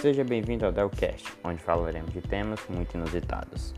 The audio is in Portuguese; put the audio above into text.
Seja bem-vindo ao Delcast, onde falaremos de temas muito inusitados.